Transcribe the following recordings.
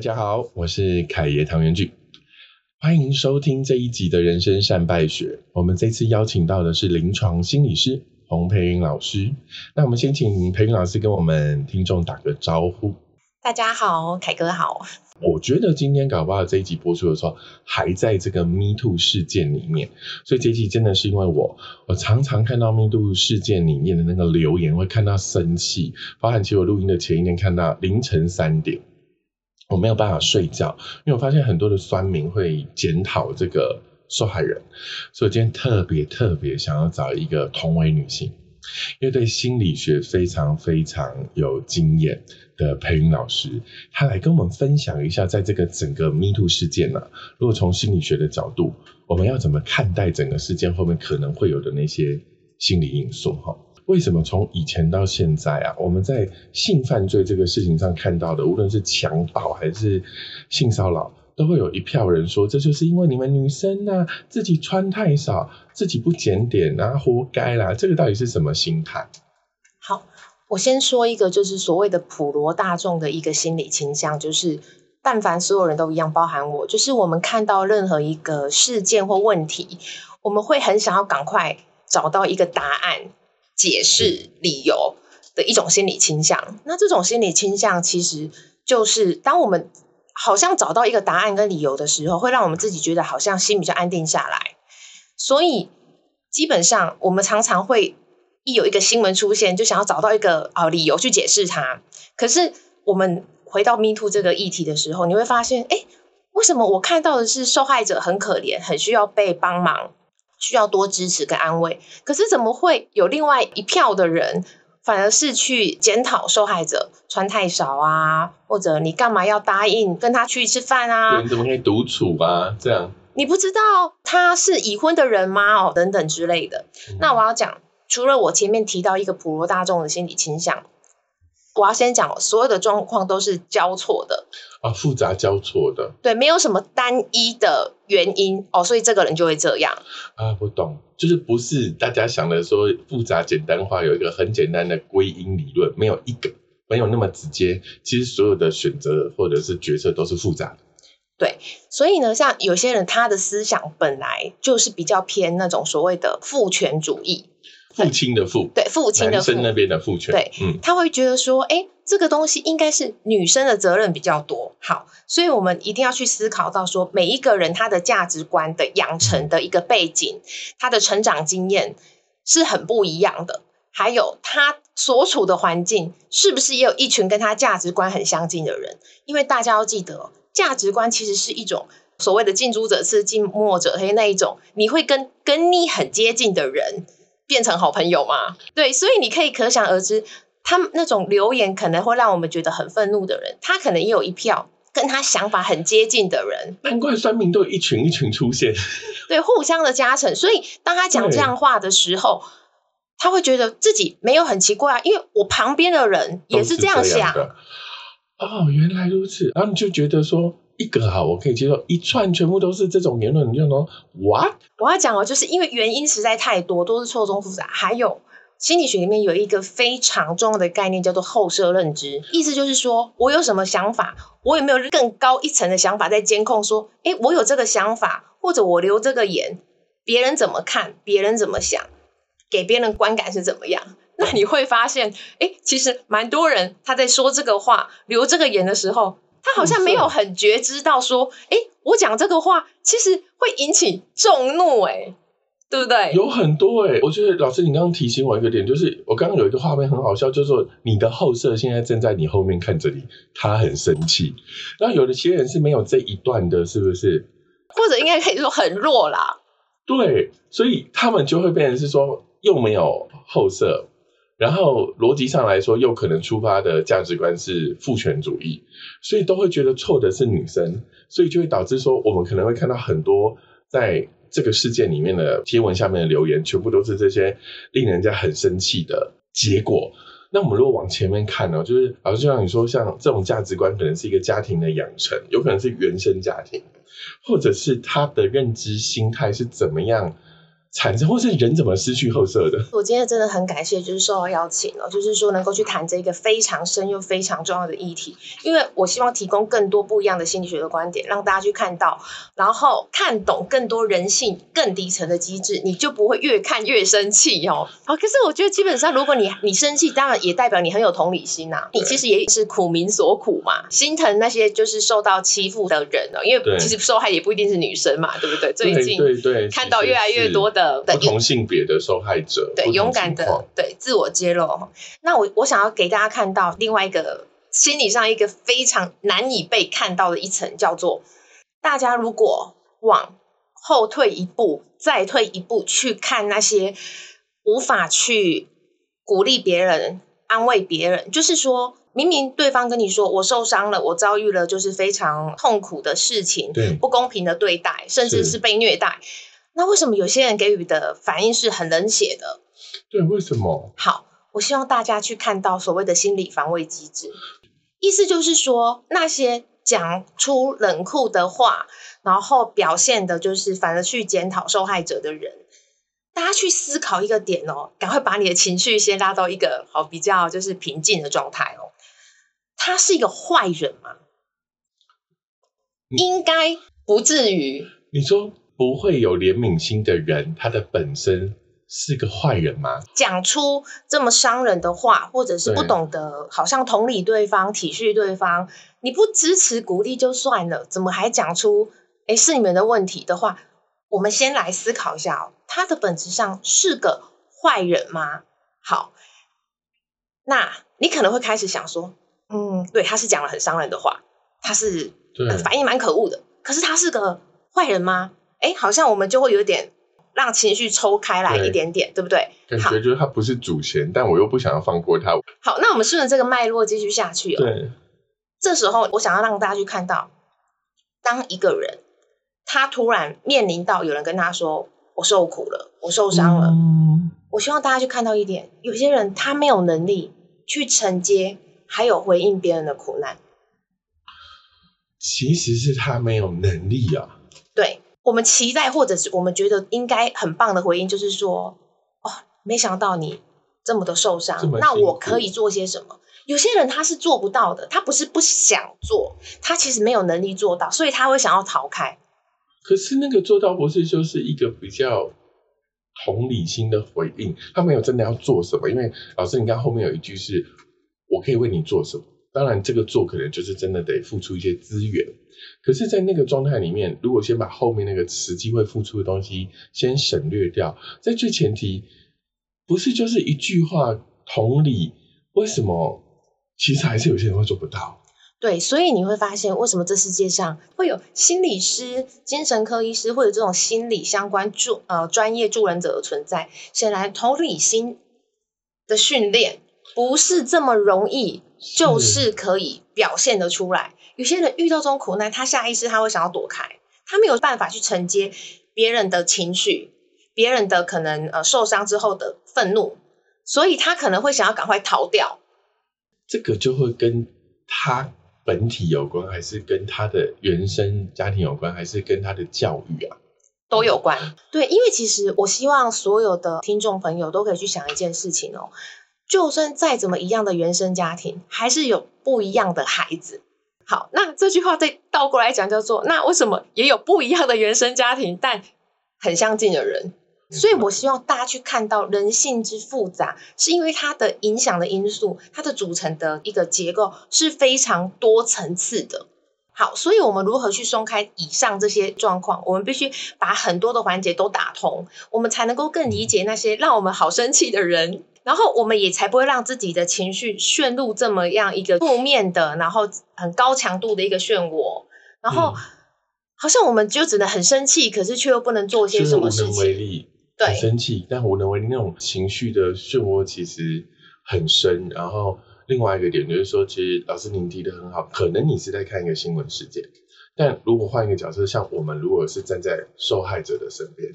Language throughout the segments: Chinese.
大家好，我是凯爷唐元俊，欢迎收听这一集的人生善败学。我们这次邀请到的是临床心理师洪培云老师。那我们先请培云老师跟我们听众打个招呼。大家好，凯哥好。我觉得今天搞不好这一集播出的时候，还在这个 Me Too 事件里面，所以这一集真的是因为我，我常常看到 Me Too 事件里面的那个留言，会看到生气，包含其实我录音的前一天看到凌晨三点。我没有办法睡觉，因为我发现很多的酸民会检讨这个受害人，所以今天特别特别想要找一个同为女性，因为对心理学非常非常有经验的培云老师，他来跟我们分享一下，在这个整个 Me Too 事件呢，如果从心理学的角度，我们要怎么看待整个事件后面可能会有的那些心理因素？哈。为什么从以前到现在啊，我们在性犯罪这个事情上看到的，无论是强暴还是性骚扰，都会有一票人说，这就是因为你们女生呢自己穿太少，自己不检点啊，活该啦。这个到底是什么心态？好，我先说一个，就是所谓的普罗大众的一个心理倾向，就是但凡所有人都一样，包含我，就是我们看到任何一个事件或问题，我们会很想要赶快找到一个答案。解释理由的一种心理倾向，那这种心理倾向其实就是当我们好像找到一个答案跟理由的时候，会让我们自己觉得好像心比较安定下来。所以基本上我们常常会一有一个新闻出现，就想要找到一个啊理由去解释它。可是我们回到 Me Too 这个议题的时候，你会发现，哎，为什么我看到的是受害者很可怜，很需要被帮忙？需要多支持跟安慰，可是怎么会有另外一票的人，反而是去检讨受害者穿太少啊，或者你干嘛要答应跟他去吃饭啊？你怎么可以独处啊？这样你不知道他是已婚的人吗？哦，等等之类的。那我要讲，除了我前面提到一个普罗大众的心理倾向。我要先讲，所有的状况都是交错的啊，复杂交错的，对，没有什么单一的原因哦，所以这个人就会这样啊。我懂，就是不是大家想的说复杂简单化，有一个很简单的归因理论，没有一个没有那么直接。其实所有的选择或者是决策都是复杂的。对，所以呢，像有些人他的思想本来就是比较偏那种所谓的父权主义。父亲的父，对父亲的父那边的父权，对，嗯，他会觉得说，哎，这个东西应该是女生的责任比较多。好，所以我们一定要去思考到说，每一个人他的价值观的养成的一个背景，他的成长经验是很不一样的。还有他所处的环境，是不是也有一群跟他价值观很相近的人？因为大家要记得，价值观其实是一种所谓的近朱者赤，近墨者黑那一种，你会跟跟你很接近的人。变成好朋友嘛？对，所以你可以可想而知，他们那种留言可能会让我们觉得很愤怒的人，他可能也有一票跟他想法很接近的人。难怪酸民都一群一群出现，对，互相的加成。所以当他讲这样话的时候，他会觉得自己没有很奇怪啊，因为我旁边的人也是这样想。哦，原来如此，然后你就觉得说。一个好，我可以接受；一串全部都是这种言论，你就说 what？我要讲哦，就是因为原因实在太多，都是错综复杂。还有心理学里面有一个非常重要的概念，叫做后设认知，意思就是说我有什么想法，我有没有更高一层的想法在监控？说，哎，我有这个想法，或者我留这个言，别人怎么看？别人怎么想？给别人观感是怎么样？那你会发现，哎，其实蛮多人他在说这个话、留这个言的时候。他好像没有很觉知到说，哎，我讲这个话其实会引起众怒，哎，对不对？有很多哎，我觉得老师你刚刚提醒我一个点，就是我刚刚有一个画面很好笑，就是说你的后舍现在正在你后面看着你，他很生气。然后有的些人是没有这一段的，是不是？或者应该可以说很弱啦。对，所以他们就会变成是说又没有后设。然后逻辑上来说，又可能出发的价值观是父权主义，所以都会觉得错的是女生，所以就会导致说，我们可能会看到很多在这个事件里面的贴文下面的留言，全部都是这些令人家很生气的结果。那我们如果往前面看呢，就是老师就像你说，像这种价值观可能是一个家庭的养成，有可能是原生家庭，或者是他的认知心态是怎么样产生，或是人怎么失去后色的？我今天真的很感谢，就是受到邀请哦，就是说能够去谈这个非常深又非常重要的议题，因为我希望提供更多不一样的心理学的观点，让大家去看到，然后看懂更多人性更底层的机制，你就不会越看越生气哦。好，可是我觉得基本上，如果你你生气，当然也代表你很有同理心呐，你其实也是苦民所苦嘛，心疼那些就是受到欺负的人哦，因为其实受害也不一定是女生嘛，对不对？最近对对看到越来越多的。不同性别的受害者，对勇敢的对自我揭露。那我我想要给大家看到另外一个心理上一个非常难以被看到的一层，叫做大家如果往后退一步，再退一步去看那些无法去鼓励别人、安慰别人，就是说明明对方跟你说我受伤了，我遭遇了就是非常痛苦的事情，对不公平的对待，甚至是被虐待。那为什么有些人给予的反应是很冷血的？对，为什么？好，我希望大家去看到所谓的心理防卫机制，意思就是说，那些讲出冷酷的话，然后表现的就是反而去检讨受害者的人，大家去思考一个点哦，赶快把你的情绪先拉到一个好比较就是平静的状态哦。他是一个坏人吗？应该不至于。你说。不会有怜悯心的人，他的本身是个坏人吗？讲出这么伤人的话，或者是不懂得好像同理对方、体恤对方，你不支持鼓励就算了，怎么还讲出哎是你们的问题的话？我们先来思考一下哦，他的本质上是个坏人吗？好，那你可能会开始想说，嗯，对，他是讲了很伤人的话，他是反应蛮可恶的，可是他是个坏人吗？哎，好像我们就会有点让情绪抽开来一点点，对不对？感觉就是他不是主嫌，但我又不想要放过他。好，那我们顺着这个脉络继续下去哦。对，这时候我想要让大家去看到，当一个人他突然面临到有人跟他说“我受苦了，我受伤了”，我希望大家去看到一点：有些人他没有能力去承接，还有回应别人的苦难。其实是他没有能力啊。对。我们期待，或者是我们觉得应该很棒的回应，就是说，哦，没想到你这么的受伤，那我可以做些什么？有些人他是做不到的，他不是不想做，他其实没有能力做到，所以他会想要逃开。可是那个做到不是就是一个比较同理心的回应，他没有真的要做什么。因为老师，你看后面有一句是“我可以为你做什么”，当然这个做可能就是真的得付出一些资源。可是，在那个状态里面，如果先把后面那个实际会付出的东西先省略掉，在最前提，不是就是一句话同理，为什么其实还是有些人会做不到？对，所以你会发现，为什么这世界上会有心理师、精神科医师或者这种心理相关助呃专业助人者的存在？显然，同理心的训练不是这么容易，就是可以表现得出来。有些人遇到这种苦难，他下意识他会想要躲开，他没有办法去承接别人的情绪，别人的可能呃受伤之后的愤怒，所以他可能会想要赶快逃掉。这个就会跟他本体有关，还是跟他的原生家庭有关，还是跟他的教育啊？都有关。对，因为其实我希望所有的听众朋友都可以去想一件事情哦，就算再怎么一样的原生家庭，还是有不一样的孩子。好，那这句话再倒过来讲，叫做那为什么也有不一样的原生家庭，但很相近的人？所以我希望大家去看到人性之复杂，是因为它的影响的因素，它的组成的一个结构是非常多层次的。好，所以我们如何去松开以上这些状况？我们必须把很多的环节都打通，我们才能够更理解那些让我们好生气的人。然后我们也才不会让自己的情绪陷入这么样一个负面的，然后很高强度的一个漩涡。然后好像我们就只能很生气，可是却又不能做些什么事情。无能为力，对，生气但无能为力那种情绪的漩涡其实很深。然后另外一个点就是说，其实老师您提的很好，可能你是在看一个新闻事件，但如果换一个角色，像我们如果是站在受害者的身边。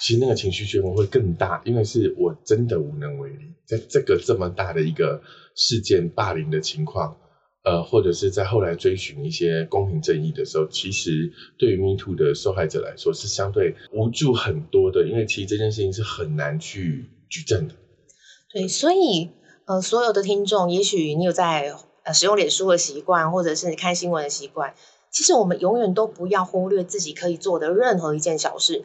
其实那个情绪漩涡会更大，因为是我真的无能为力，在这个这么大的一个事件霸凌的情况，呃，或者是在后来追寻一些公平正义的时候，其实对于 Me Too 的受害者来说是相对无助很多的，因为其实这件事情是很难去举证的。对，所以呃，所有的听众，也许你有在呃使用脸书的习惯，或者是你看新闻的习惯，其实我们永远都不要忽略自己可以做的任何一件小事。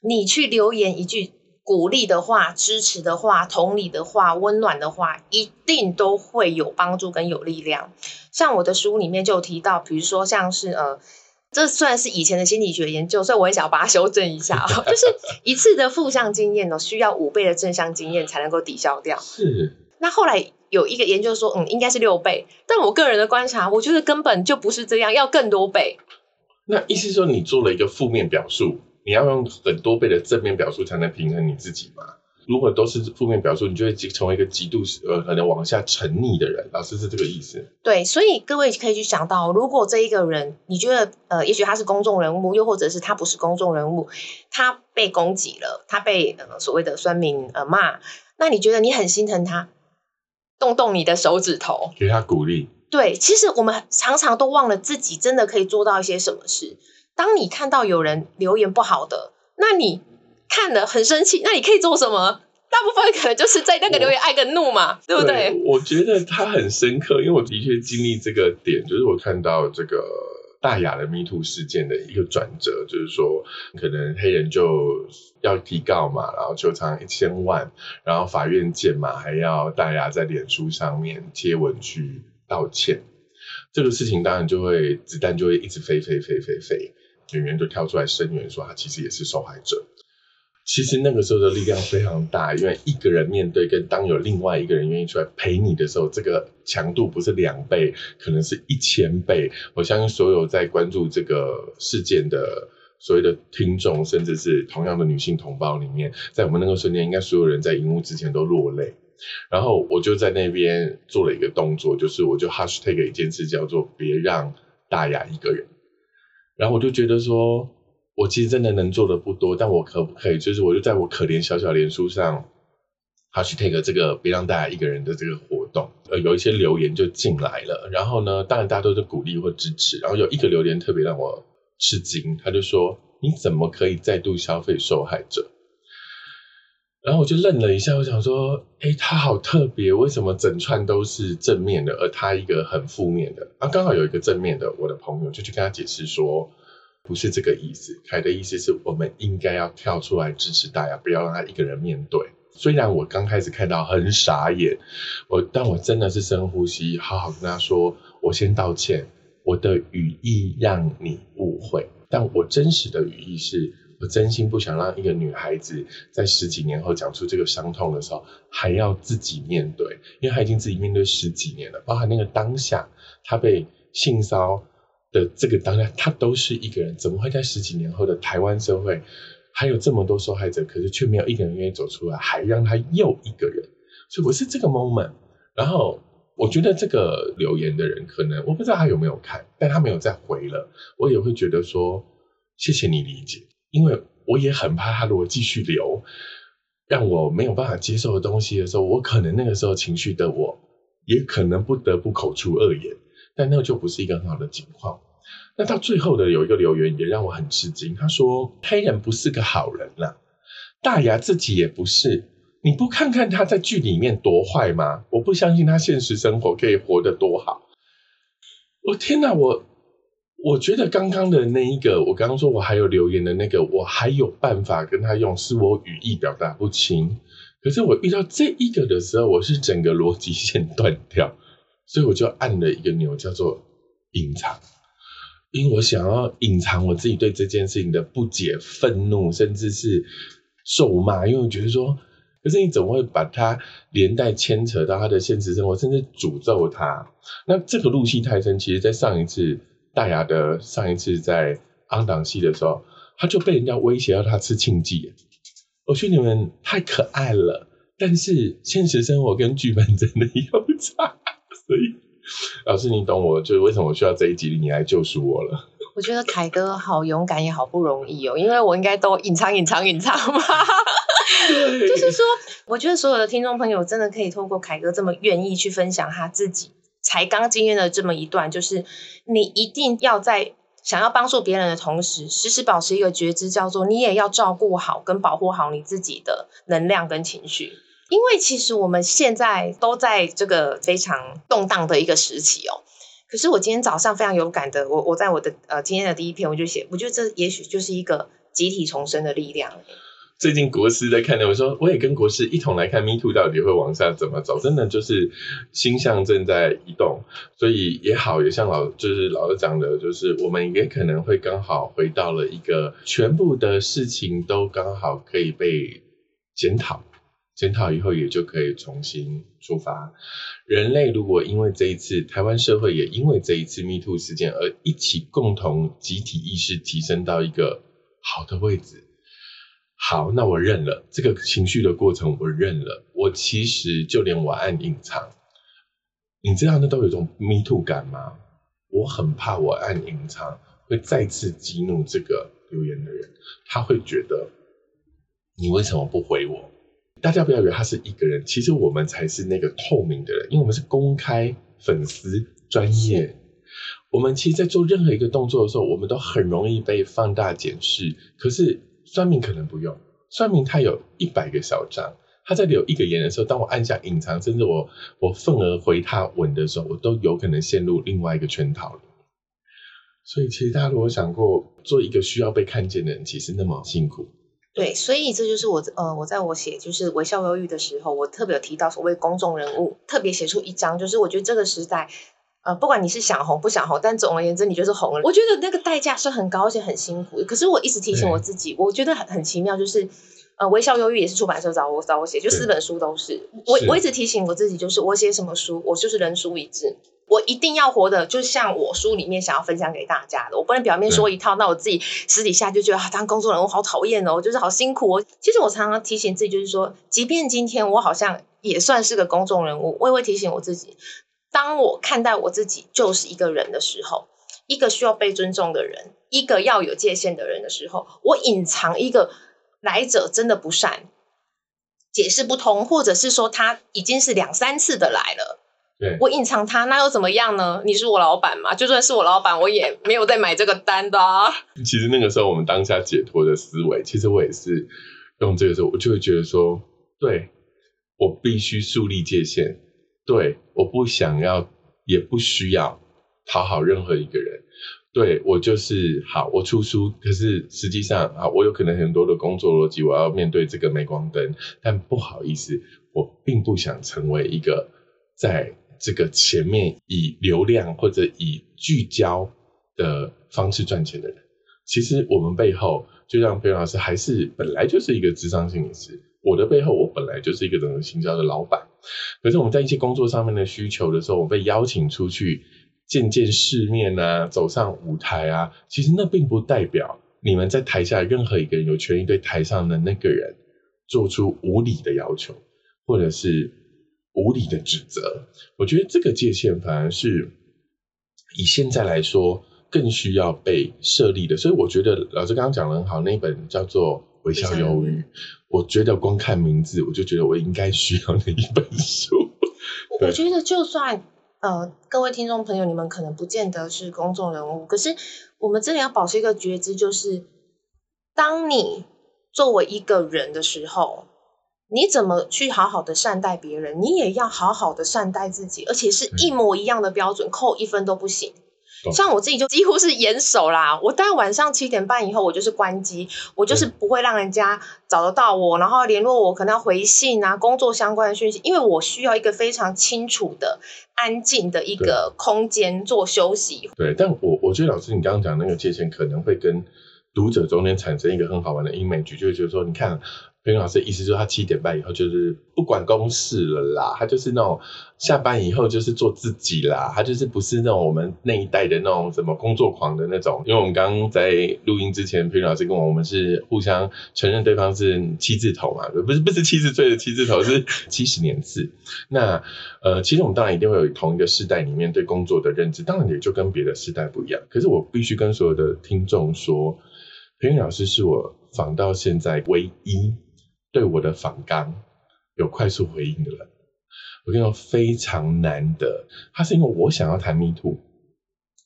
你去留言一句。鼓励的话、支持的话、同理的话、温暖的话，一定都会有帮助跟有力量。像我的书里面就有提到，比如说像是呃，这算是以前的心理学研究，所以我也想要把它修正一下，就是一次的负向经验呢，需要五倍的正向经验才能够抵消掉。是。那后来有一个研究说，嗯，应该是六倍，但我个人的观察，我觉得根本就不是这样，要更多倍。那意思说，你做了一个负面表述。你要用很多倍的正面表述才能平衡你自己嘛？如果都是负面表述，你就会成为一个极度呃可能往下沉溺的人。老师是这个意思？对，所以各位可以去想到，如果这一个人，你觉得呃，也许他是公众人物，又或者是他不是公众人物，他被攻击了，他被呃所谓的酸民呃骂，那你觉得你很心疼他，动动你的手指头，给他鼓励。对，其实我们常常都忘了自己真的可以做到一些什么事。当你看到有人留言不好的，那你看了很生气，那你可以做什么？大部分可能就是在那个留言爱跟怒嘛，对不对？我觉得他很深刻，因为我的确经历这个点，就是我看到这个大雅的 Me Too 事件的一个转折，就是说可能黑人就要提告嘛，然后求偿一千万，然后法院见嘛，还要大雅在脸书上面贴文去道歉，这个事情当然就会子弹就会一直飞飞飞飞飞。演员就跳出来声援，说他其实也是受害者。其实那个时候的力量非常大，因为一个人面对，跟当有另外一个人愿意出来陪你的时候，这个强度不是两倍，可能是一千倍。我相信所有在关注这个事件的所谓的听众，甚至是同样的女性同胞里面，在我们那个瞬间，应该所有人在荧幕之前都落泪。然后我就在那边做了一个动作，就是我就 hashtag 一件事，叫做别让大雅一个人。然后我就觉得说，我其实真的能做的不多，但我可不可以，就是我就在我可怜小小脸书上，他去 take 这个别让大家一个人的这个活动，呃，有一些留言就进来了。然后呢，当然大家都是鼓励或支持。然后有一个留言特别让我吃惊，他就说：“你怎么可以再度消费受害者？”然后我就愣了一下，我想说：“哎，他好特别，为什么整串都是正面的，而他一个很负面的？”啊，刚好有一个正面的，我的朋友就去跟他解释说：“不是这个意思，凯的意思是我们应该要跳出来支持大家，不要让他一个人面对。”虽然我刚开始看到很傻眼，我但我真的是深呼吸，好好跟他说：“我先道歉，我的语义让你误会，但我真实的语义是。”我真心不想让一个女孩子在十几年后讲出这个伤痛的时候，还要自己面对，因为她已经自己面对十几年了，包含那个当下她被性骚的这个当下，她都是一个人，怎么会在十几年后的台湾社会还有这么多受害者，可是却没有一个人愿意走出来，还让她又一个人？所以我是这个 moment。然后我觉得这个留言的人可能我不知道他有没有看，但他没有再回了，我也会觉得说谢谢你理解。因为我也很怕他如果继续留，让我没有办法接受的东西的时候，我可能那个时候情绪的我，也可能不得不口出恶言，但那就不是一个很好的情况。那到最后的有一个留言也让我很吃惊，他说黑人不是个好人啦，大牙自己也不是，你不看看他在剧里面多坏吗？我不相信他现实生活可以活得多好。我天哪，我。我觉得刚刚的那一个，我刚刚说我还有留言的那个，我还有办法跟他用，是我语义表达不清。可是我遇到这一个的时候，我是整个逻辑线断掉，所以我就按了一个钮，叫做隐藏，因为我想要隐藏我自己对这件事情的不解、愤怒，甚至是咒骂，因为我觉得说，可是你怎么会把它连带牵扯到他的现实生活，甚至诅咒他？那这个入戏太深，其实在上一次。大雅的上一次在安档戏的时候，他就被人家威胁要他吃庆忌。我说你们太可爱了，但是现实生活跟剧本真的有差，所以老师你懂我，就是为什么我需要这一集你来救赎我了。我觉得凯哥好勇敢也好不容易哦，因为我应该都隐藏隐藏隐藏嘛。就是说，我觉得所有的听众朋友真的可以透过凯哥这么愿意去分享他自己。才刚经验了这么一段，就是你一定要在想要帮助别人的同时，时时保持一个觉知，叫做你也要照顾好跟保护好你自己的能量跟情绪。因为其实我们现在都在这个非常动荡的一个时期哦。可是我今天早上非常有感的，我我在我的呃今天的第一篇我就写，我觉得这也许就是一个集体重生的力量。最近国师在看的，我说我也跟国师一同来看 Me Too 到底会往下怎么走，真的就是星象正在移动，所以也好，也像老就是老师讲的，就是我们也可能会刚好回到了一个全部的事情都刚好可以被检讨，检讨以后也就可以重新出发。人类如果因为这一次台湾社会也因为这一次 Me Too 事件而一起共同集体意识提升到一个好的位置。好，那我认了这个情绪的过程，我认了。我其实就连我按隐藏，你知道那都有一种 me too 感吗？我很怕我按隐藏会再次激怒这个留言的人，他会觉得你为什么不回我？大家不要以为他是一个人，其实我们才是那个透明的人，因为我们是公开粉丝专业。我们其实，在做任何一个动作的时候，我们都很容易被放大检视。可是。算命可能不用，算命他有一百个小账，他在留一个言的时候，当我按下隐藏，甚至我我愤而回他文的时候，我都有可能陷入另外一个圈套里。所以，其实大家如果想过做一个需要被看见的人，其实那么辛苦。对，所以这就是我呃，我在我写就是微笑忧郁的时候，我特别有提到所谓公众人物，特别写出一张，就是我觉得这个时代。呃，不管你是想红不想红，但总而言之，你就是红了。我觉得那个代价是很高，而且很辛苦。可是我一直提醒我自己，我觉得很很奇妙，就是呃，微笑忧郁也是出版社找我找我写，就四本书都是。我我一直提醒我自己，就是我写什么书，我就是人书一致，我一定要活的，就像我书里面想要分享给大家的。我不能表面说一套，那我自己私底下就觉得啊，当公众人物好讨厌哦，就是好辛苦哦。其实我常常提醒自己，就是说，即便今天我好像也算是个公众人物，我也会提醒我自己。当我看待我自己就是一个人的时候，一个需要被尊重的人，一个要有界限的人的时候，我隐藏一个来者真的不善，解释不通，或者是说他已经是两三次的来了，对我隐藏他，那又怎么样呢？你是我老板嘛？就算是我老板，我也没有在买这个单的。啊其实那个时候我们当下解脱的思维，其实我也是用这个时候，我就会觉得说，对我必须树立界限。对，我不想要，也不需要讨好任何一个人。对我就是好，我出书，可是实际上啊，我有可能很多的工作逻辑，我要面对这个镁光灯。但不好意思，我并不想成为一个在这个前面以流量或者以聚焦的方式赚钱的人。其实我们背后，就像飞老师，还是本来就是一个智商心理师。我的背后，我本来就是一个整个行销的老板。可是我们在一些工作上面的需求的时候，我被邀请出去见见世面啊，走上舞台啊，其实那并不代表你们在台下任何一个人有权利对台上的那个人做出无理的要求，或者是无理的指责。我觉得这个界限反而是以现在来说更需要被设立的。所以我觉得老师刚刚讲的很好，那本叫做。微笑忧郁，我觉得光看名字，我就觉得我应该需要那一本书。我觉得就算呃，各位听众朋友，你们可能不见得是公众人物，可是我们真的要保持一个觉知，就是当你作为一个人的时候，你怎么去好好的善待别人，你也要好好的善待自己，而且是一模一样的标准，扣一分都不行。像我自己就几乎是严守啦，我大概晚上七点半以后，我就是关机，我就是不会让人家找得到我，然后联络我可能要回信啊，工作相关的讯息，因为我需要一个非常清楚的、安静的一个空间做休息。对，但我我觉得老师你刚刚讲那个界限可能会跟读者中间产生一个很好玩的 image，就是觉得说，你看。平老师意思就是他七点半以后就是不管公事了啦，他就是那种下班以后就是做自己啦，他就是不是那种我们那一代的那种什么工作狂的那种。因为我们刚在录音之前，平老师跟我我们是互相承认对方是七字头嘛，不是不是七十岁的七字头，是七十年次。那呃，其实我们当然一定会有同一个世代里面对工作的认知，当然也就跟别的世代不一样。可是我必须跟所有的听众说，平老师是我访到现在唯一。对我的反纲有快速回应的人，我跟你说非常难得，他是因为我想要谈 Me Too，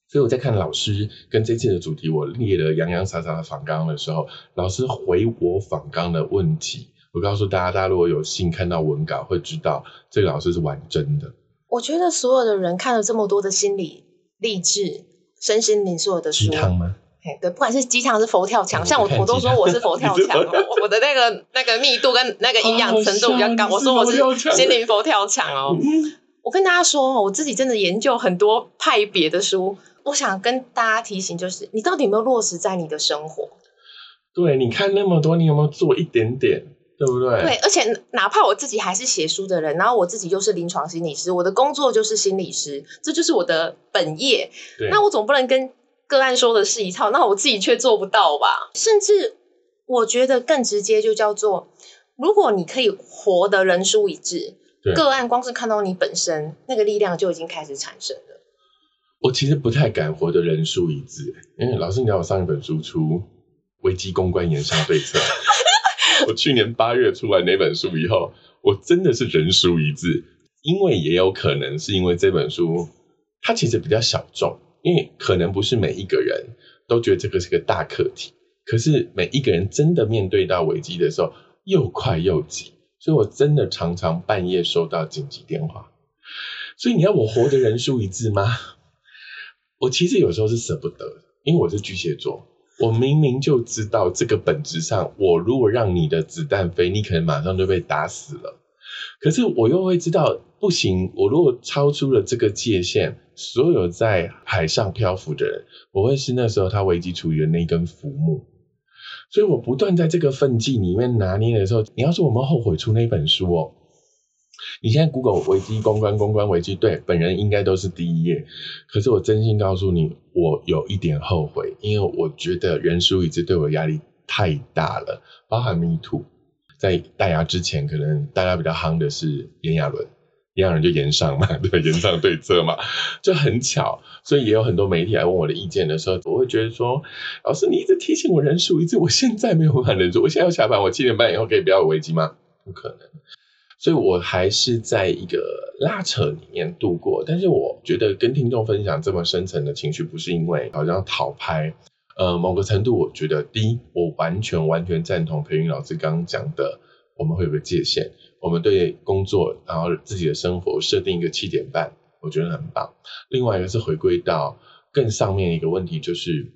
所以我在看老师跟这次的主题，我列了洋洋洒洒的访纲的时候，老师回我访纲的问题，我告诉大家，大家如果有幸看到文稿，会知道这个老师是玩真的。我觉得所有的人看了这么多的心理励志、身心灵所有的书，鸡汤吗？嘿对，不管是鸡汤是佛跳墙，像我我都说我是佛跳墙，我我的那个那个密度跟那个营养程度比较高，我说我是心灵佛跳墙哦。嗯我跟大家说，我自己真的研究很多派别的书，我想跟大家提醒，就是你到底有没有落实在你的生活？对，你看那么多，你有没有做一点点？对不对？对，而且哪怕我自己还是写书的人，然后我自己又是临床心理师，我的工作就是心理师，这就是我的本业。那我总不能跟个案说的是一套，那我自己却做不到吧？甚至我觉得更直接，就叫做，如果你可以活得人书一致，对个案光是看到你本身那个力量就已经开始产生了。我其实不太敢活得人数一致，因为老师，你知道我上一本书出《危机公关研商对策》，我去年八月出完那本书以后，我真的是人书一致，因为也有可能是因为这本书它其实比较小众，因为可能不是每一个人都觉得这个是个大课题，可是每一个人真的面对到危机的时候又快又急，所以我真的常常半夜收到紧急电话。所以你要我活得人数一致吗？我其实有时候是舍不得的，因为我是巨蟹座，我明明就知道这个本质上，我如果让你的子弹飞，你可能马上就被打死了。可是我又会知道，不行，我如果超出了这个界限，所有在海上漂浮的人，我会是那时候他危机处理的那根浮木。所以我不断在这个分际里面拿捏的时候，你要说我们后悔出那本书哦。你现在 Google 危机公关公关危机，对本人应该都是第一页。可是我真心告诉你，我有一点后悔，因为我觉得人书一致对我压力太大了，包含 Me Too。在大牙之前，可能大家比较夯的是炎亚纶，炎亚纶就延上嘛，对，延上对策嘛，就很巧，所以也有很多媒体来问我的意见的时候，我会觉得说，老师你一直提醒我人数一致，我现在没有办法忍住，我现在要下班，我七点半以后可以不要有危机吗？不可能。所以我还是在一个拉扯里面度过，但是我觉得跟听众分享这么深层的情绪，不是因为好像讨拍，呃，某个程度，我觉得第一，我完全完全赞同裴云老师刚刚讲的，我们会有个界限，我们对工作，然后自己的生活设定一个七点半，我觉得很棒。另外一个是回归到更上面一个问题，就是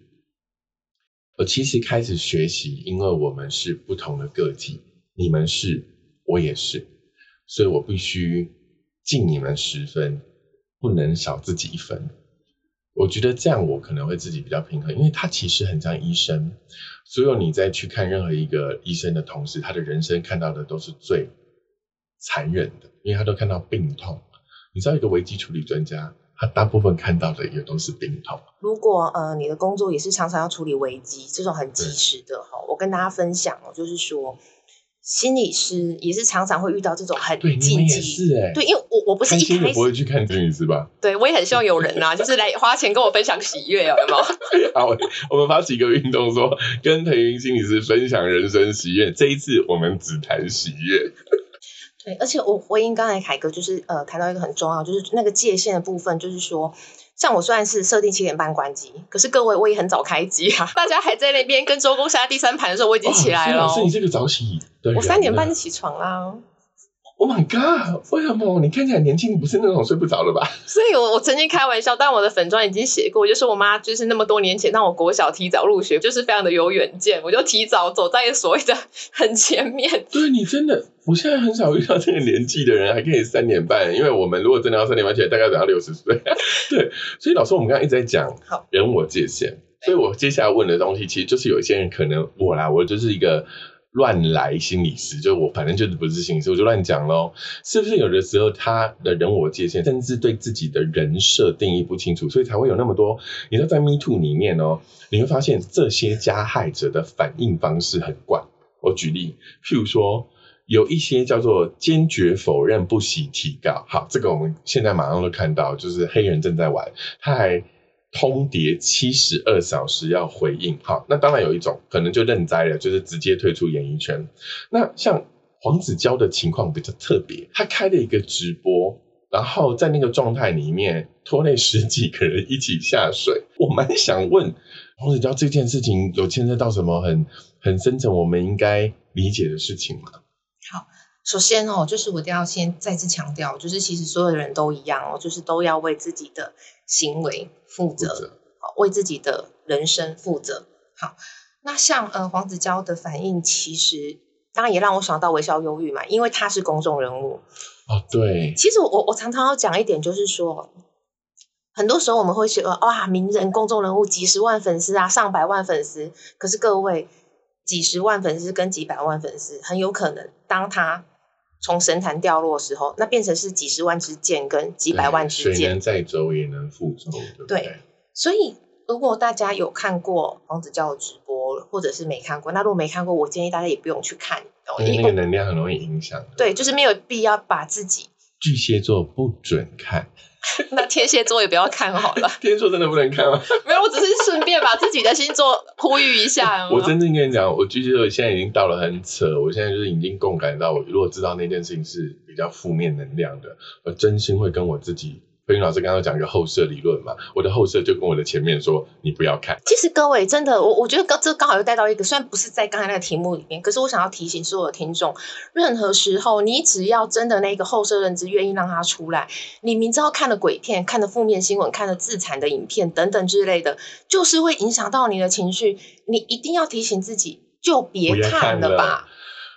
我其实开始学习，因为我们是不同的个体，你们是，我也是。所以我必须敬你们十分，不能少自己一分。我觉得这样我可能会自己比较平衡，因为他其实很像医生。所有你在去看任何一个医生的同时，他的人生看到的都是最残忍的，因为他都看到病痛。你知道，一个危机处理专家，他大部分看到的也都是病痛。如果呃你的工作也是常常要处理危机，这种很及时的哈，我跟大家分享哦，就是说。心理师也是常常会遇到这种很禁也忌，是哎、对，因为我我不是不会去看心理师吧？对我也很希望有人啊，就是来花钱跟我分享喜悦哦，有没有？好，我们发起一个运动说，跟腾云心理师分享人生喜悦。这一次我们只谈喜悦。对，而且我回应刚才凯哥就是呃谈到一个很重要，就是那个界限的部分，就是说，像我虽然是设定七点半关机，可是各位我也很早开机啊，大家还在那边跟周公下第三盘的时候，我已经起来了是你这个早起的人，我三点半就起床啦。Oh my god！为什么你看起来年轻？你不是那种睡不着的吧？所以我我曾经开玩笑，但我的粉砖已经写过，就是我妈就是那么多年前让我国小提早入学，就是非常的有远见，我就提早走在所谓的很前面。对你真的，我现在很少遇到这个年纪的人还可以三点半，因为我们如果真的要三点半起来，大概等到六十岁。对，所以老师，我们刚刚一直在讲好人我界限，所以我接下来问的东西，其实就是有一些人可能我啦，我就是一个。乱来心理师，就我反正就是不是心理师，我就乱讲喽。是不是有的时候他的人我界限，甚至对自己的人设定义不清楚，所以才会有那么多？你知道在 Me Too 里面哦，你会发现这些加害者的反应方式很怪。我举例，譬如说有一些叫做坚决否认、不喜提告。好，这个我们现在马上都看到，就是黑人正在玩，他还。通牒七十二小时要回应，好，那当然有一种可能就认栽了，就是直接退出演艺圈。那像黄子佼的情况比较特别，他开了一个直播，然后在那个状态里面拖累十几个人一起下水。我蛮想问黄子佼这件事情有牵涉到什么很很深层我们应该理解的事情吗？好，首先哦，就是我一定要先再次强调，就是其实所有的人都一样哦，就是都要为自己的行为负责，负责好，为自己的人生负责。好，那像呃黄子佼的反应，其实当然也让我想到微笑忧郁嘛，因为他是公众人物。哦，对，其实我我常常要讲一点，就是说，很多时候我们会觉得哇，名人、公众人物几十万粉丝啊，上百万粉丝，可是各位几十万粉丝跟几百万粉丝，很有可能当他从神坛掉落的时候，那变成是几十万支箭跟几百万支箭水能。载舟也能覆舟，对不对？对所以，如果大家有看过黄子教的直播，或者是没看过，那如果没看过，我建议大家也不用去看，哦因为因为那个能量很容易影响。对，就是没有必要把自己。巨蟹座不准看，那天蝎座也不要看好了。天蝎座真的不能看吗？没有，我只是顺便把自己的星座呼吁一下。我真正跟你讲，我巨蟹座现在已经到了很扯，我现在就是已经共感到，我如果知道那件事情是比较负面能量的，我真心会跟我自己。飞云老师刚刚讲一个后设理论嘛，我的后设就跟我的前面说，你不要看。其实各位真的，我我觉得刚这刚好又带到一个，虽然不是在刚才那个题目里面，可是我想要提醒所有的听众，任何时候你只要真的那个后设认知愿意让它出来，你明知道看了鬼片、看了负面新闻、看了自残的影片等等之类的，就是会影响到你的情绪，你一定要提醒自己，就别看看了了吧。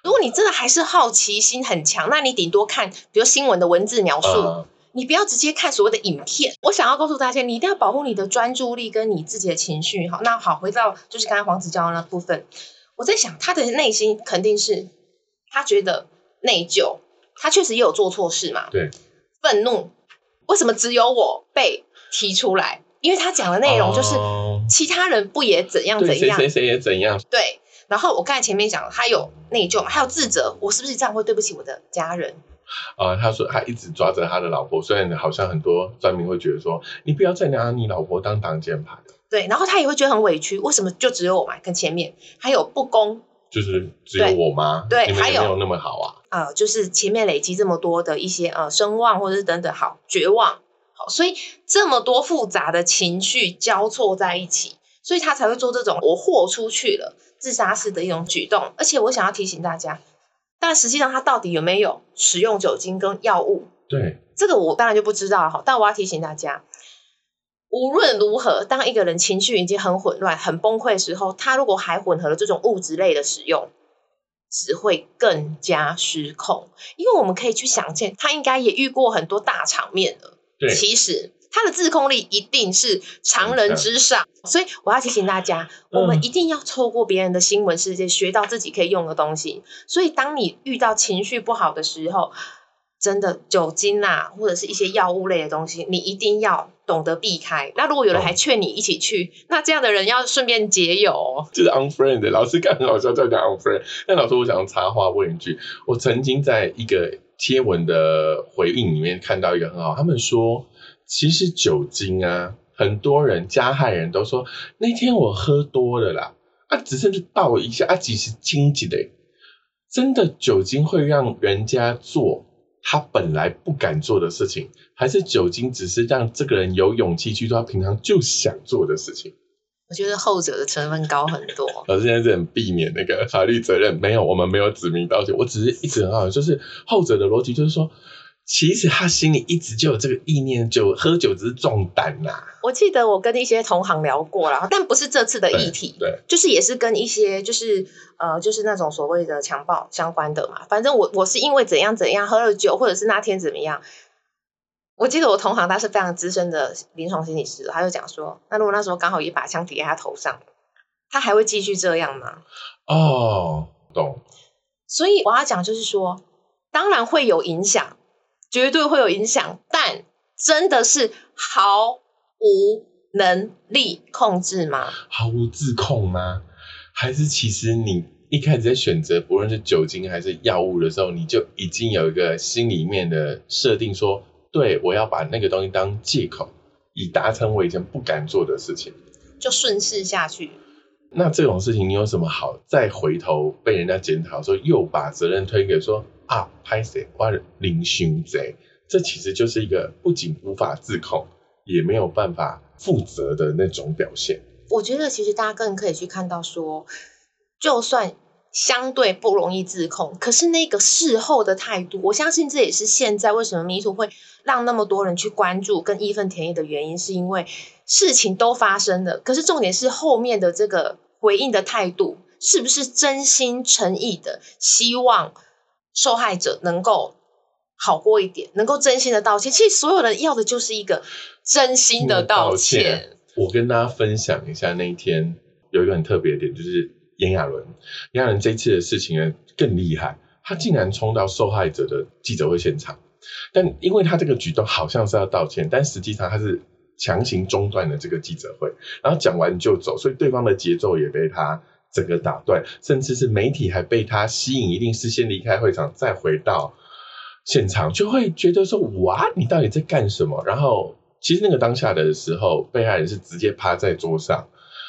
如果你真的还是好奇心很强，那你顶多看，比如新闻的文字描述，呃，你不要直接看所谓的影片。我想要告诉大家，你一定要保护你的专注力跟你自己的情绪。好，那好，回到就是刚才黄子佼的那部分，我在想他的内心肯定是他觉得内疚，他确实也有做错事嘛，对，愤怒，为什么只有我被提出来？因为他讲的内容就是哦其他人不也怎样怎样，谁谁谁也怎样，对。然后我刚才前面讲了，他有内疚，还有自责，我是不是这样会对不起我的家人？啊、他说他一直抓着他的老婆，虽然好像很多专民会觉得说，你不要再拿你老婆当挡箭牌了，对，然后他也会觉得很委屈，为什么就只有我嘛？跟前面还有不公，就是只有我吗？对还有没有那么好啊。呃，就是前面累积这么多的一些呃声望或者是等等，好绝望，好，所以这么多复杂的情绪交错在一起，所以他才会做这种我豁出去了自杀式的一种举动。而且我想要提醒大家，但实际上他到底有没有使用酒精跟药物，对，这个我当然就不知道了哈。但我要提醒大家，无论如何，当一个人情绪已经很混乱、很崩溃的时候，他如果还混合了这种物质类的使用，只会更加失控。因为我们可以去想见，他应该也遇过很多大场面了。对，其实他的自控力一定是常人之上，所以我要提醒大家，我们嗯一定要透过别人的新闻世界学到自己可以用的东西。所以，当你遇到情绪不好的时候，真的酒精啊，或者是一些药物类的东西，你一定要懂得避开。那如果有人还劝你一起去，那这样的人要顺便解友哦。就是 unfriend 老师刚很好笑，叫讲 unfriend。但老师，我想插话问一句，我曾经在一个贴文的回应里面看到一个很好，他们说，其实酒精啊，很多人加害人都说那天我喝多了啦，啊，只是倒一下啊，几十斤几的，真的酒精会让人家做他本来不敢做的事情，还是酒精只是让这个人有勇气去做他平常就想做的事情？我觉得后者的成分高很多。老师现在是很避免那个法律责任，没有，我们没有指名道姓，我只是一直很好，就是后者的逻辑就是说，其实他心里一直就有这个意念，就喝酒只是壮胆呐、我记得我跟一些同行聊过了，但不是这次的议题，对，就是也是跟一些就是呃就是那种所谓的强暴相关的嘛。反正我我是因为怎样怎样喝了酒，或者是那天怎么样。我记得我同行他是非常资深的临床心理师，他就讲说，那如果那时候刚好一把枪抵在他头上，他还会继续这样吗？哦，懂，所以我要讲就是说，当然会有影响，绝对会有影响，但真的是毫无能力控制吗？毫无自控吗？还是其实你一开始在选择不论是酒精还是药物的时候，你就已经有一个心里面的设定说，对我要把那个东西当借口，以达成我以前不敢做的事情。就顺势下去。那这种事情你有什么好再回头被人家检讨说又把责任推给说啊拍谁哇领胸贼，这其实就是一个不仅无法自控，也没有办法负责的那种表现。我觉得其实大家更可以去看到说，就算相对不容易自控，可是那个事后的态度，我相信这也是现在为什么迷途会让那么多人去关注跟义愤填膺的原因，是因为事情都发生了，可是重点是后面的这个回应的态度，是不是真心诚意的希望受害者能够好过一点，能够真心的道歉。其实所有人要的就是一个真心的道歉。我跟大家分享一下，那一天有一个很特别的点，就是炎亚纶。炎亚纶这次的事情呢更厉害，他竟然冲到受害者的记者会现场，但因为他这个举动好像是要道歉，但实际上他是强行中断了这个记者会，然后讲完就走，所以对方的节奏也被他整个打断，甚至是媒体还被他吸引，一定是先离开会场再回到现场，就会觉得说：哇，你到底在干什么？然后。其实那个当下的时候，被害人是直接趴在桌上，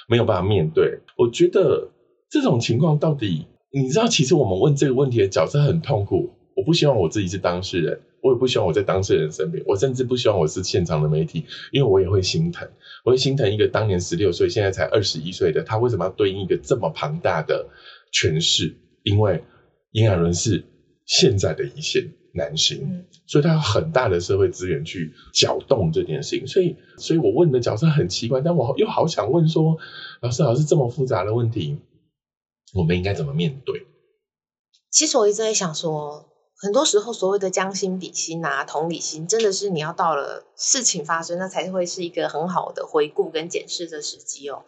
没有办法面对。我觉得这种情况到底，你知道，其实我们问这个问题的角色很痛苦。我不希望我自己是当事人，我也不希望我在当事人身边，我甚至不希望我是现场的媒体，因为我也会心疼。我会心疼一个当年十六岁，现在才二十一岁的他，为什么要对应一个这么庞大的权势？因为炎亚纶是现在的一线。男性，所以他有很大的社会资源去搅动这件事情，所以，所以我问的角色很奇怪，但我又好想问说，老师，老师这么复杂的问题，我们应该怎么面对？其实我一直在想说，很多时候所谓的将心比心啊，同理心，真的是你要到了事情发生，那才会是一个很好的回顾跟检视的时机哦。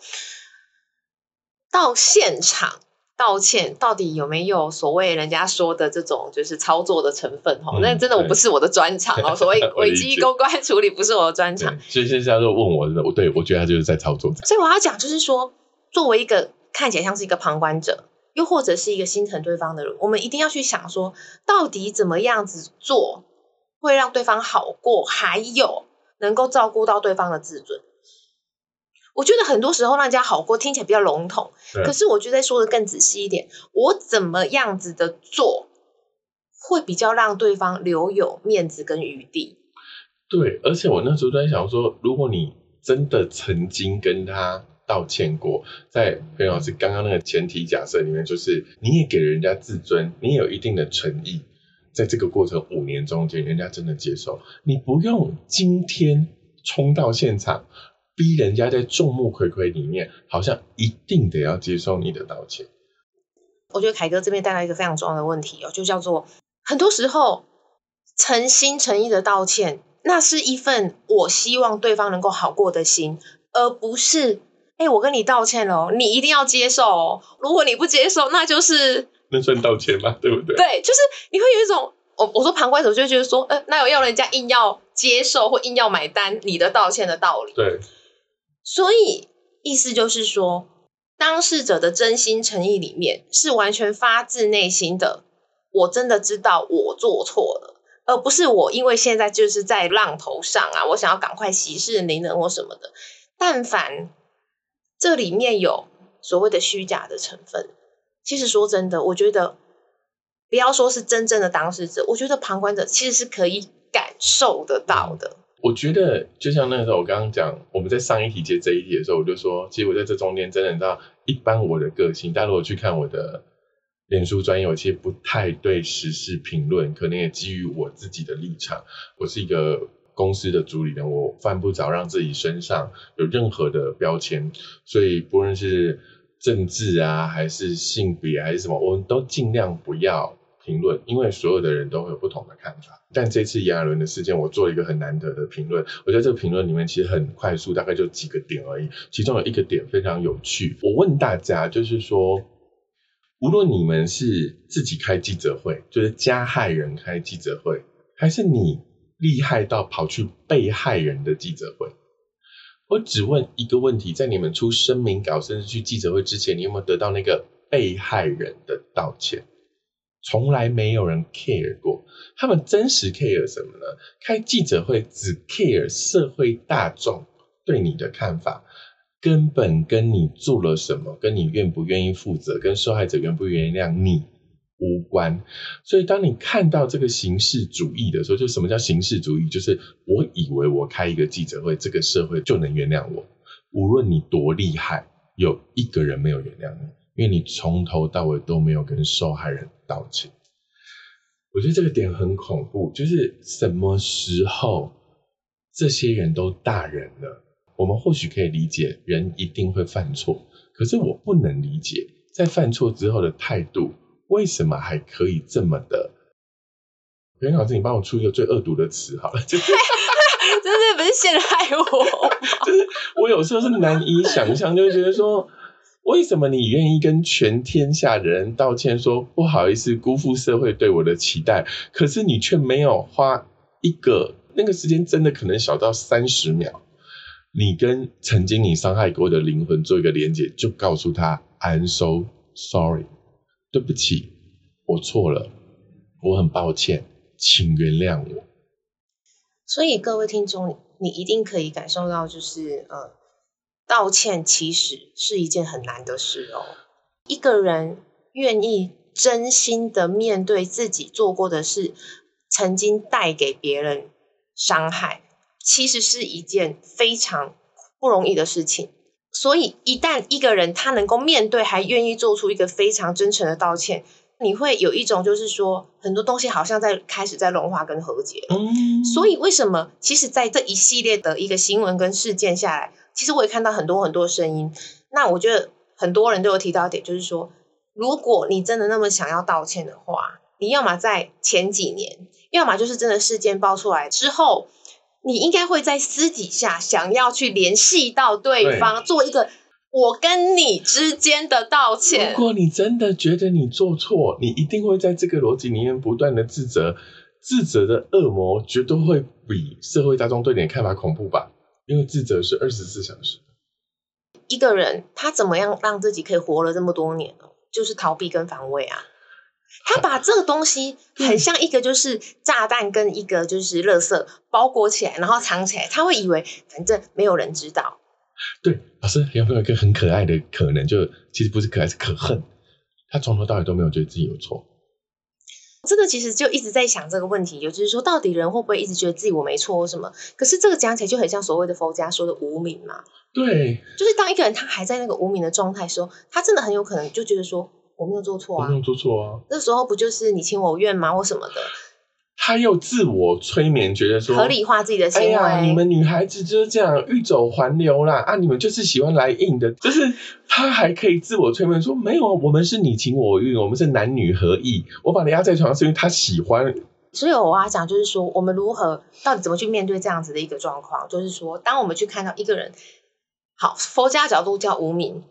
到现场。道歉到底有没有所谓人家说的这种就是操作的成分？哈，那真的我不是我的专长哦。所谓危机公关处理不是我的专长。所以现在就问我，我对我觉得他就是在操作。所以我要讲就是说，作为一个看起来像是一个旁观者，又或者是一个心疼对方的人，我们一定要去想说，到底怎么样子做会让对方好过，还有能够照顾到对方的自尊。我觉得很多时候让人家好过听起来比较笼统，可是我觉得说的更仔细一点，我怎么样子的做会比较让对方留有面子跟余地？对，而且我那时候在想说，如果你真的曾经跟他道歉过，在裴老师刚刚那个前提假设里面，就是你也给人家自尊，你也有一定的诚意，在这个过程五年中间，人家真的接受，你不用今天冲到现场。逼人家在众目睽睽里面，好像一定得要接受你的道歉。我觉得凯哥这边带来一个非常重要的问题哦，就叫做很多时候诚心诚意的道歉，那是一份我希望对方能够好过的心，而不是哎，我跟你道歉哦，你一定要接受哦。如果你不接受，那就是那算道歉吗？对不对？对，就是你会有一种我我说旁观者就觉得说，呃，那有要人家硬要接受或硬要买单你的道歉的道理？对。所以，意思就是说，当事者的真心诚意里面是完全发自内心的。我真的知道我做错了，而不是我因为现在就是在浪头上啊，我想要赶快息事宁人或什么的。但凡这里面有所谓的虚假的成分，其实说真的，我觉得不要说是真正的当事者，我觉得旁观者其实是可以感受得到的。我觉得就像那个时候，我刚刚讲我们在上一题接这一题的时候，我就说，其实我在这中间真的知道，一般我的个性，但如果去看我的脸书专业，我其实不太对时事评论，可能也基于我自己的立场，我是一个公司的主理人，我犯不着让自己身上有任何的标签，所以不论是政治啊，还是性别，还是什么，我们都尽量不要。评论，因为所有的人都会有不同的看法。但这次炎亚纶的事件，我做了一个很难得的评论。我觉得这个评论里面其实很快速，大概就几个点而已。其中有一个点非常有趣，我问大家，就是说，无论你们是自己开记者会，就是加害人开记者会，还是你厉害到跑去被害人的记者会，我只问一个问题：在你们出声明稿甚至去记者会之前，你有没有得到那个被害人的道歉？从来没有人 care 过，他们真实 care 什么呢？开记者会只 care 社会大众对你的看法，根本跟你做了什么，跟你愿不愿意负责，跟受害者愿不原谅你无关。所以，当你看到这个形式主义的时候，就什么叫形式主义？就是我以为我开一个记者会，这个社会就能原谅我，无论你多厉害，有一个人没有原谅你，因为你从头到尾都没有跟受害人道歉。我觉得这个点很恐怖，就是什么时候这些人都大人了？我们或许可以理解，人一定会犯错，可是我不能理解，在犯错之后的态度，为什么还可以这么的？袁老师，你帮我出一个最恶毒的词好了，就是，真的不是陷害我，就是我有时候是难以想象，就会觉得说，为什么你愿意跟全天下的人道歉，说不好意思，辜负社会对我的期待，可是你却没有花一个那个时间，真的可能小到三十秒。你跟曾经你伤害过的灵魂做一个连接，就告诉他 I'm so sorry，对不起，我错了，我很抱歉，请原谅我。所以各位听众，你一定可以感受到，就是呃，道歉其实是一件很难的事哦。一个人愿意真心的面对自己做过的事，曾经带给别人伤害。其实是一件非常不容易的事情，所以一旦一个人他能够面对，还愿意做出一个非常真诚的道歉，你会有一种就是说，很多东西好像在开始在融化跟和解。嗯，所以为什么？其实，在这一系列的一个新闻跟事件下来，其实我也看到很多很多声音。那我觉得很多人都有提到一点，就是说，如果你真的那么想要道歉的话，你要么在前几年，要么就是真的事件爆出来之后。你应该会在私底下想要去联系到对方，做一个我跟你之间的道歉。如果你真的觉得你做错，你一定会在这个逻辑里面不断的自责，自责的恶魔绝对会比社会大众对你的看法恐怖吧？因为自责是二十四小时。一个人他怎么样让自己可以活了这么多年呢？就是逃避跟防卫啊。他把这个东西很像一个就是炸弹跟一个就是垃圾包裹起来，然后藏起来。他会以为反正没有人知道。对，老师有没有一个很可爱的可能？就其实不是可爱，是可恨。他从头到尾都没有觉得自己有错。这个其实就一直在想这个问题，也就是说，到底人会不会一直觉得自己我没错或什么？可是这个讲起来就很像所谓的佛家说的无名嘛。对，就是当一个人他还在那个无名的状态时候，他真的很有可能就觉得说。我没有做错啊！没有做错啊！那时候不就是你情我愿吗，或什么的？他又自我催眠，觉得说合理化自己的行为。你们女孩子就是这样，欲走还留啦！啊，你们就是喜欢来硬的。就是他还可以自我催眠说，没有，我们是你情我愿，我们是男女合意。我把你压在床上，是因为他喜欢。所以我要讲，就是说，我们如何到底怎么去面对这样子的一个状况？就是说，当我们去看到一个人，好，佛家角度叫无名。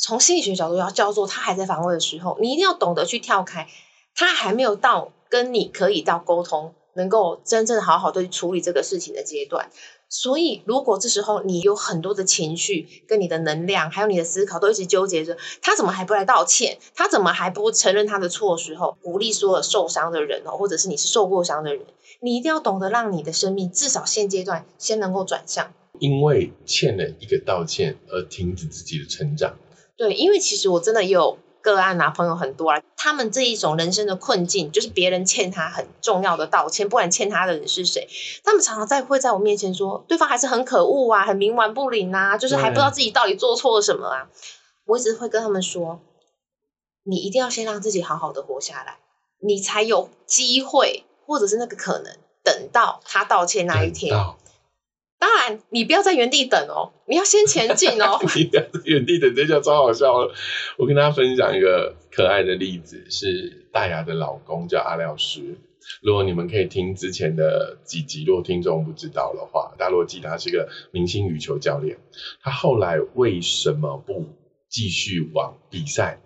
从心理学角度要叫做他还在防卫的时候，你一定要懂得去跳开。他还没有到跟你可以到沟通，能够真正好好的处理这个事情的阶段。所以，如果这时候你有很多的情绪、跟你的能量，还有你的思考，都一直纠结着他怎么还不来道歉，他怎么还不承认他的错的时候，鼓励所有受伤的人哦，或者是你是受过伤的人，你一定要懂得让你的生命至少现阶段先能够转向。因为欠了一个道歉而停止自己的成长。对，因为其实我真的也有个案啊，朋友很多啊，他们这一种人生的困境，就是别人欠他很重要的道歉，不管欠他的人是谁，他们常常在会在我面前说，对方还是很可恶啊，很冥顽不灵啊，就是还不知道自己到底做错了什么啊。我一直会跟他们说，你一定要先让自己好好的活下来，你才有机会，或者是那个可能，等到他道歉那一天。当然，你不要在原地等哦，你要先前进哦。你不要在原地等，这叫超好笑了。我跟大家分享一个可爱的例子，是大牙的老公叫阿廖师。如果你们可以听之前的几集，如果听众不知道的话，大家如果记得他是个明星羽球教练，他后来为什么不继续往比赛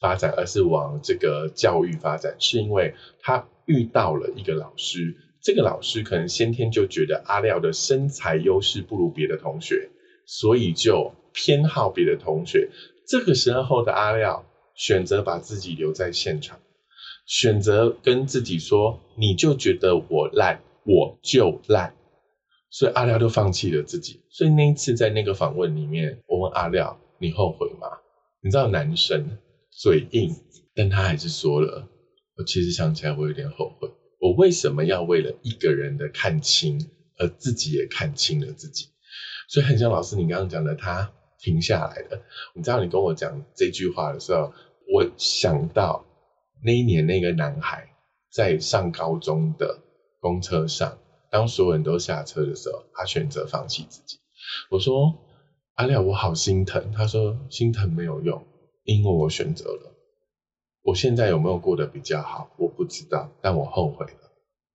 发展，而是往这个教育发展？是因为他遇到了一个老师。这个老师可能先天就觉得阿廖的身材优势不如别的同学，所以就偏好别的同学。这个时候的阿廖选择把自己留在现场，选择跟自己说：“你就觉得我烂，我就烂。”所以阿廖就放弃了自己。所以那一次在那个访问里面，我问阿廖：“你后悔吗？”你知道男生嘴硬，但他还是说了：“我其实想起来，我有点后悔，我为什么要为了一个人的看清，而自己也看清了自己？”所以很像老师你刚刚讲的，他停下来了。你知道你跟我讲这句话的时候，我想到那一年那个男孩在上高中的公车上。当所有人都下车的时候，他选择放弃自己。我说：“阿廖，我好心疼。”他说：“心疼没有用，因为我选择了。我现在有没有过得比较好，我不知道，但我后悔了。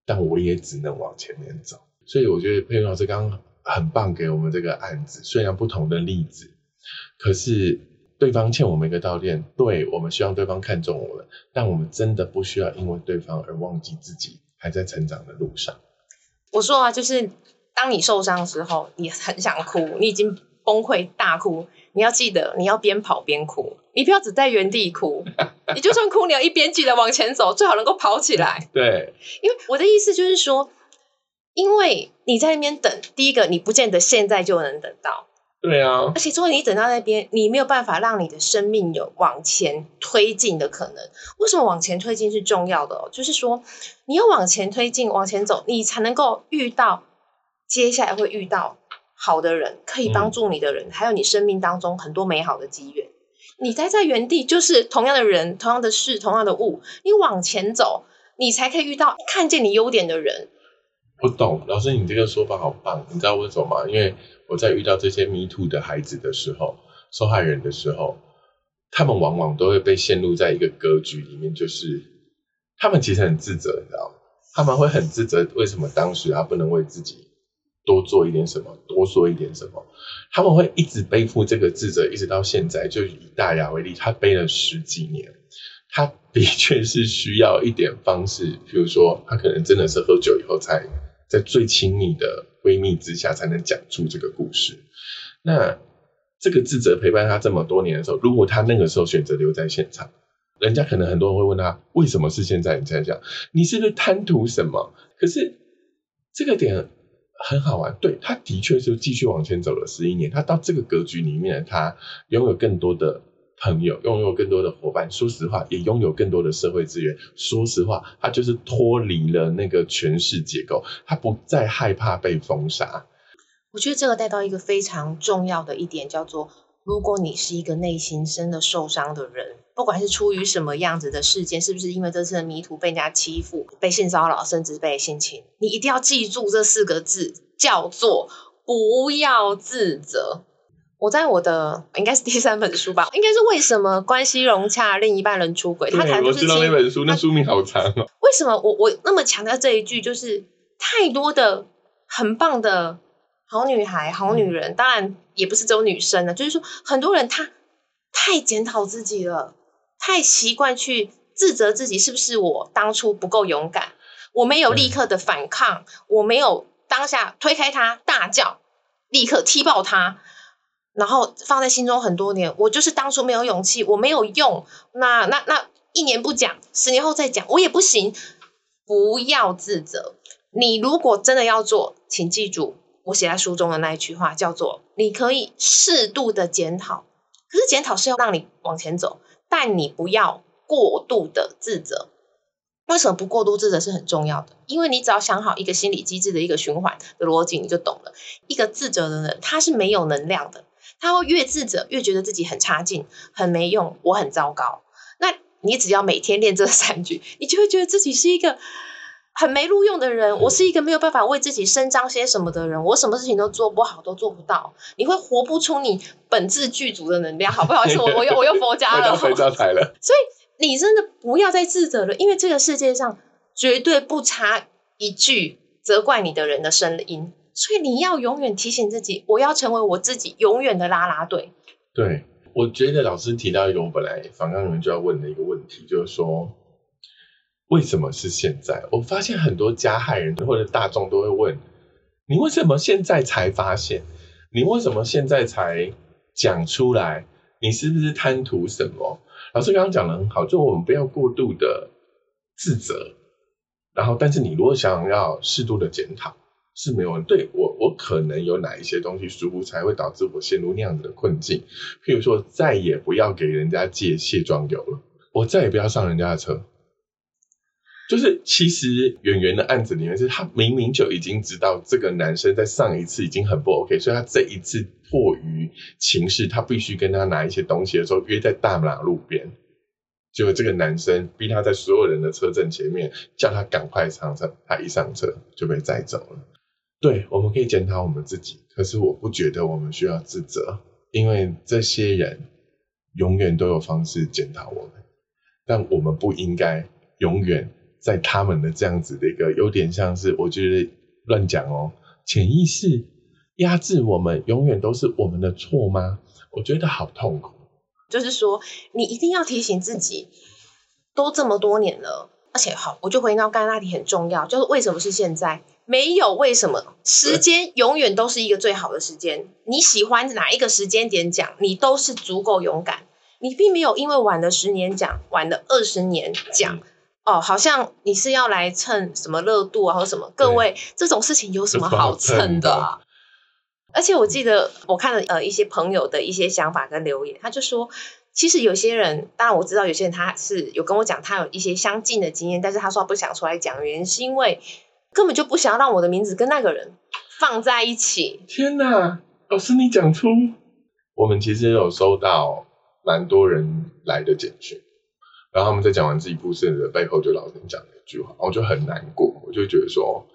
但我也只能往前面走。所以我觉得佩云老师刚刚很棒，给我们这个案子，虽然不同的例子，可是对方欠我们一个道歉，对我们希望对方看重我们，但我们真的不需要因为对方而忘记自己还在成长的路上。”我说啊，就是当你受伤的时候，你很想哭，你已经崩溃大哭，你要记得你要边跑边哭，你不要只在原地哭，你就算哭，你要一边记得往前走，最好能够跑起来。对，因为我的意思就是说，因为你在那边等，第一个你不见得现在就能等到。对啊，而且，如果你等到那边，你没有办法让你的生命有往前推进的可能。为什么往前推进是重要的？就是说，你要往前推进，往前走，你才能够遇到接下来会遇到好的人，可以帮助你的人，还有你生命当中很多美好的机缘。你待在原地，就是同样的人、同样的事、同样的物，你往前走，你才可以遇到看见你优点的人。不懂，老师，你这个说法好棒。你知道为什么吗？因为我在遇到这些迷途的孩子的时候，受害人的时候，他们往往都会被陷入在一个格局里面，就是他们其实很自责，你知道吗？他们会很自责，为什么当时他不能为自己多做一点什么，多说一点什么？他们会一直背负这个自责，一直到现在。就以大牙为例，他背了十几年，他的确是需要一点方式，比如说，他可能真的是喝酒以后才。在最亲密的闺蜜之下，才能讲出这个故事。那这个智者陪伴他这么多年的时候，如果他那个时候选择留在现场，人家可能很多人会问他：为什么是现在你才讲？你是不是贪图什么？可是这个点很好玩，对，他的确是继续往前走了十一年。他到这个格局里面，他拥有更多的。朋友拥有更多的伙伴，说实话，也拥有更多的社会资源。说实话，他就是脱离了那个权势结构，他不再害怕被封杀。我觉得这个带到一个非常重要的一点，叫做：如果你是一个内心真的受伤的人，不管是出于什么样子的事件，是不是因为这次的迷途被人家欺负、被性骚扰，甚至被性侵，你一定要记住这四个字，叫做不要自责。我在我的应该是第三本书吧，应该是为什么关系融洽，另一半人出轨？他谈就是知道那本书，那书名好长哦。为什么我我那么强调这一句？就是太多的很棒的好女孩、好女人，当然也不是只有女生呢。就是说，很多人他太检讨自己了，太习惯去自责自己，是不是我当初不够勇敢？我没有立刻的反抗，我没有当下推开他大叫，立刻踢爆他。然后放在心中很多年，我就是当初没有勇气，我没有用。那那那一年不讲，十年后再讲，我也不行。不要自责。你如果真的要做，请记住我写在书中的那一句话，叫做：你可以适度的检讨，可是检讨是要让你往前走，但你不要过度的自责。为什么不过度自责是很重要的？因为你只要想好一个心理机制的一个循环的逻辑，你就懂了。一个自责的人，他是没有能量的。他会越自责，越觉得自己很差劲、很没用，我很糟糕。那你只要每天练这三句，你就会觉得自己是一个很没录用的人。我是一个没有办法为自己伸张些什么的人，我什么事情都做不好，都做不到。你会活不出你本质具足的能量。好不好意思，我我又我又佛家了，佛家财了。所以你真的不要再自责了，因为这个世界上绝对不差一句责怪你的人的声音。所以你要永远提醒自己，我要成为我自己永远的拉拉队。对，我觉得老师提到一个我本来反刚你们就要问的一个问题，就是说为什么是现在？我发现很多加害人或者大众都会问你，为什么现在才发现？你为什么现在才讲出来？你是不是贪图什么？老师刚刚讲的很好，就我们不要过度的自责，然后但是你如果想要适度的检讨。是没有对我，我可能有哪一些东西疏忽，才会导致我陷入那样子的困境。譬如说，再也不要给人家借卸妆油了，我再也不要上人家的车。就是其实圆圆的案子里面，是他明明就已经知道这个男生在上一次已经很不 OK，所以他这一次迫于情势，他必须跟他拿一些东西的时候，约在大马路边。结果这个男生逼他在所有人的车阵前面，叫他赶快上车，他一上车就被载走了。对，我们可以检讨我们自己，可是我不觉得我们需要自责，因为这些人永远都有方式检讨我们，但我们不应该永远在他们的这样子的一个有点像是我觉得乱讲哦，潜意识压制我们，永远都是我们的错吗？我觉得好痛苦。就是说，你一定要提醒自己，都这么多年了，而且好，我就回到刚刚那题很重要，就是为什么是现在？没有为什么，时间永远都是一个最好的时间。你喜欢哪一个时间点讲，你都是足够勇敢。你并没有因为晚了十年讲，晚了二十年讲，哦，好像你是要来蹭什么热度啊，或什么？各位，这种事情有什么好蹭的啊？而且我记得我看了呃一些朋友的一些想法跟留言，他就说，其实有些人，当然我知道有些人他是有跟我讲他有一些相近的经验，但是他说不想出来讲，原因是因为根本就不想要让我的名字跟那个人放在一起。天哪，老师你讲出，我们其实有收到蛮多人来的简讯，然后他们在讲完自己故事的背后，就老师讲了一句话，我就很难过，我就觉得说，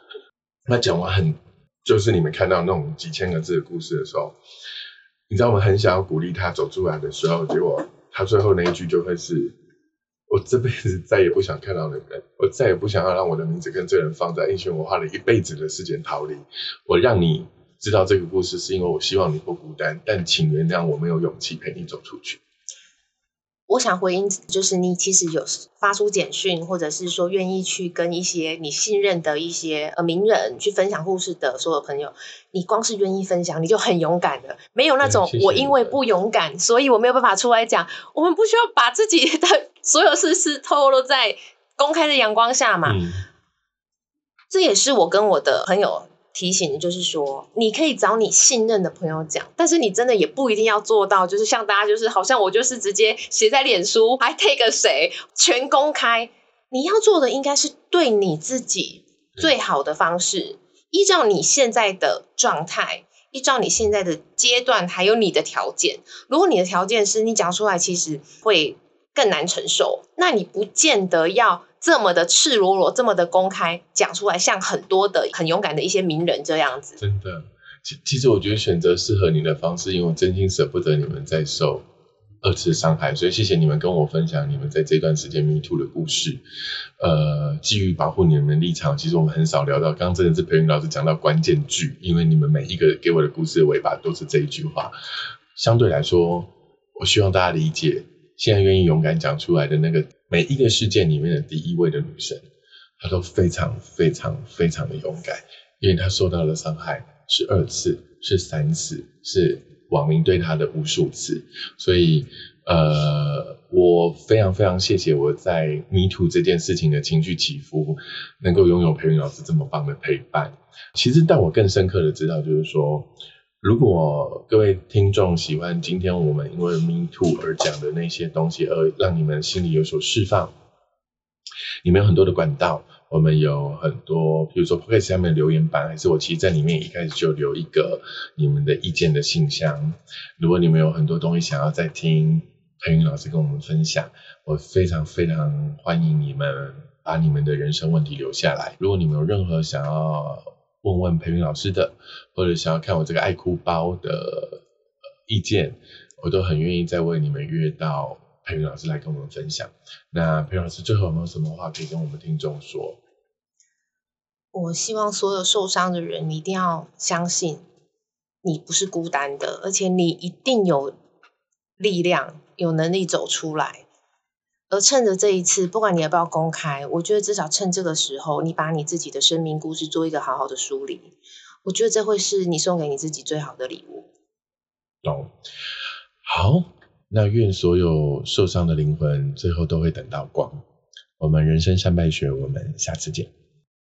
他讲完很。就是你们看到那种几千个字的故事的时候，你知道我们很想要鼓励他走出来的时候，结果他最后那一句就会是：“我这辈子再也不想看到的人，我再也不想要让我的名字跟这个人放在一群我花了一辈子的时间逃离。我让你知道这个故事，是因为我希望你不孤单，但请原谅我没有勇气陪你走出去。”我想回应，就是你其实有发出简讯，或者是说愿意去跟一些你信任的一些呃名人去分享故事的所有朋友，你光是愿意分享，你就很勇敢的，没有那种我因为不勇敢，所以我没有办法出来讲。我们不需要把自己的所有事事透露在公开的阳光下嘛？这也是我跟我的朋友。提醒的就是说，你可以找你信任的朋友讲，但是你真的也不一定要做到，就是像大家就是好像我就是直接写在脸书，还 take 谁全公开。你要做的应该是对你自己最好的方式，依照你现在的状态，依照你现在的阶段，还有你的条件。如果你的条件是你讲出来其实会更难承受，那你不见得要。这么的赤裸裸，这么的公开讲出来，像很多的很勇敢的一些名人这样子。真的，其其实我觉得选择适合你的方式，因为我真心舍不得你们再受二次伤害，所以谢谢你们跟我分享你们在这段时间 Me Too 的故事。呃，基于保护你们的立场，其实我们很少聊到，刚刚真的是培云老师讲到关键句，因为你们每一个给我的故事的尾巴都是这一句话。相对来说，我希望大家理解，现在愿意勇敢讲出来的那个。每一个事件里面的第一位的女生，她都非常非常非常的勇敢，因为她受到的伤害是二次，是三次，是网民对她的无数次。所以，呃，我非常非常谢谢我在 Me Too 这件事情的情绪起伏，能够拥有培云老师这么棒的陪伴。其实，但我更深刻的知道，就是说。如果各位听众喜欢今天我们因为 Me Too 而讲的那些东西，而让你们心里有所释放，你们有很多的管道，我们有很多，比如说 Podcast 下面留言板，还是我其实在里面一开始就留一个你们的意见的信箱。如果你们有很多东西想要再听裴云老师跟我们分享，我非常非常欢迎你们把你们的人生问题留下来。如果你们有任何想要，问问培云老师的，或者想要看我这个爱哭包的意见，我都很愿意再为你们约到培云老师来跟我们分享。那培云老师最后有没有什么话可以跟我们听众说？我希望所有受伤的人，你一定要相信，你不是孤单的，而且你一定有力量、有能力走出来。而趁着这一次，不管你要不要公开，我觉得至少趁这个时候，你把你自己的生命故事做一个好好的梳理，我觉得这会是你送给你自己最好的礼物。懂，好，那愿所有受伤的灵魂最后都会等到光。我们人生三败学，我们下次见。